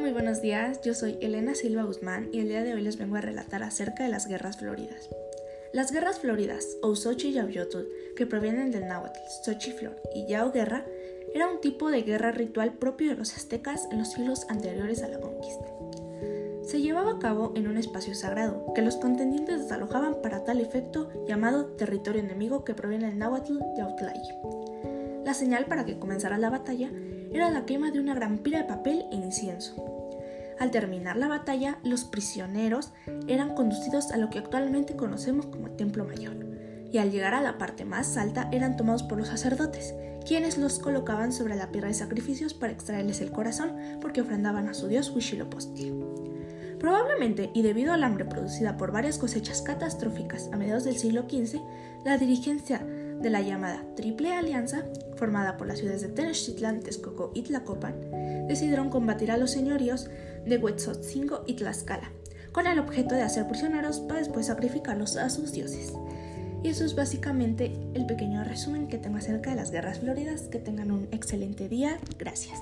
muy buenos días. Yo soy Elena Silva Guzmán y el día de hoy les vengo a relatar acerca de las guerras floridas. Las guerras floridas, o Xochi Yauyotl, que provienen del náhuatl Xochiflor y Yao Guerra, era un tipo de guerra ritual propio de los aztecas en los siglos anteriores a la conquista. Se llevaba a cabo en un espacio sagrado, que los contendientes desalojaban para tal efecto llamado territorio enemigo que proviene del náhuatl Yautlayi. La señal para que comenzara la batalla era la quema de una gran pila de papel e incienso. Al terminar la batalla, los prisioneros eran conducidos a lo que actualmente conocemos como Templo Mayor, y al llegar a la parte más alta eran tomados por los sacerdotes, quienes los colocaban sobre la piedra de sacrificios para extraerles el corazón porque ofrendaban a su dios Huitzilopochtli. Probablemente, y debido al hambre producida por varias cosechas catastróficas a mediados del siglo XV, la dirigencia de la llamada Triple Alianza, formada por las ciudades de Tenochtitlan, Texcoco y Tlacopan, decidieron combatir a los señoríos de Huetzotzingo y Tlaxcala, con el objeto de hacer prisioneros para después sacrificarlos a sus dioses. Y eso es básicamente el pequeño resumen que tengo acerca de las guerras floridas. Que tengan un excelente día. Gracias.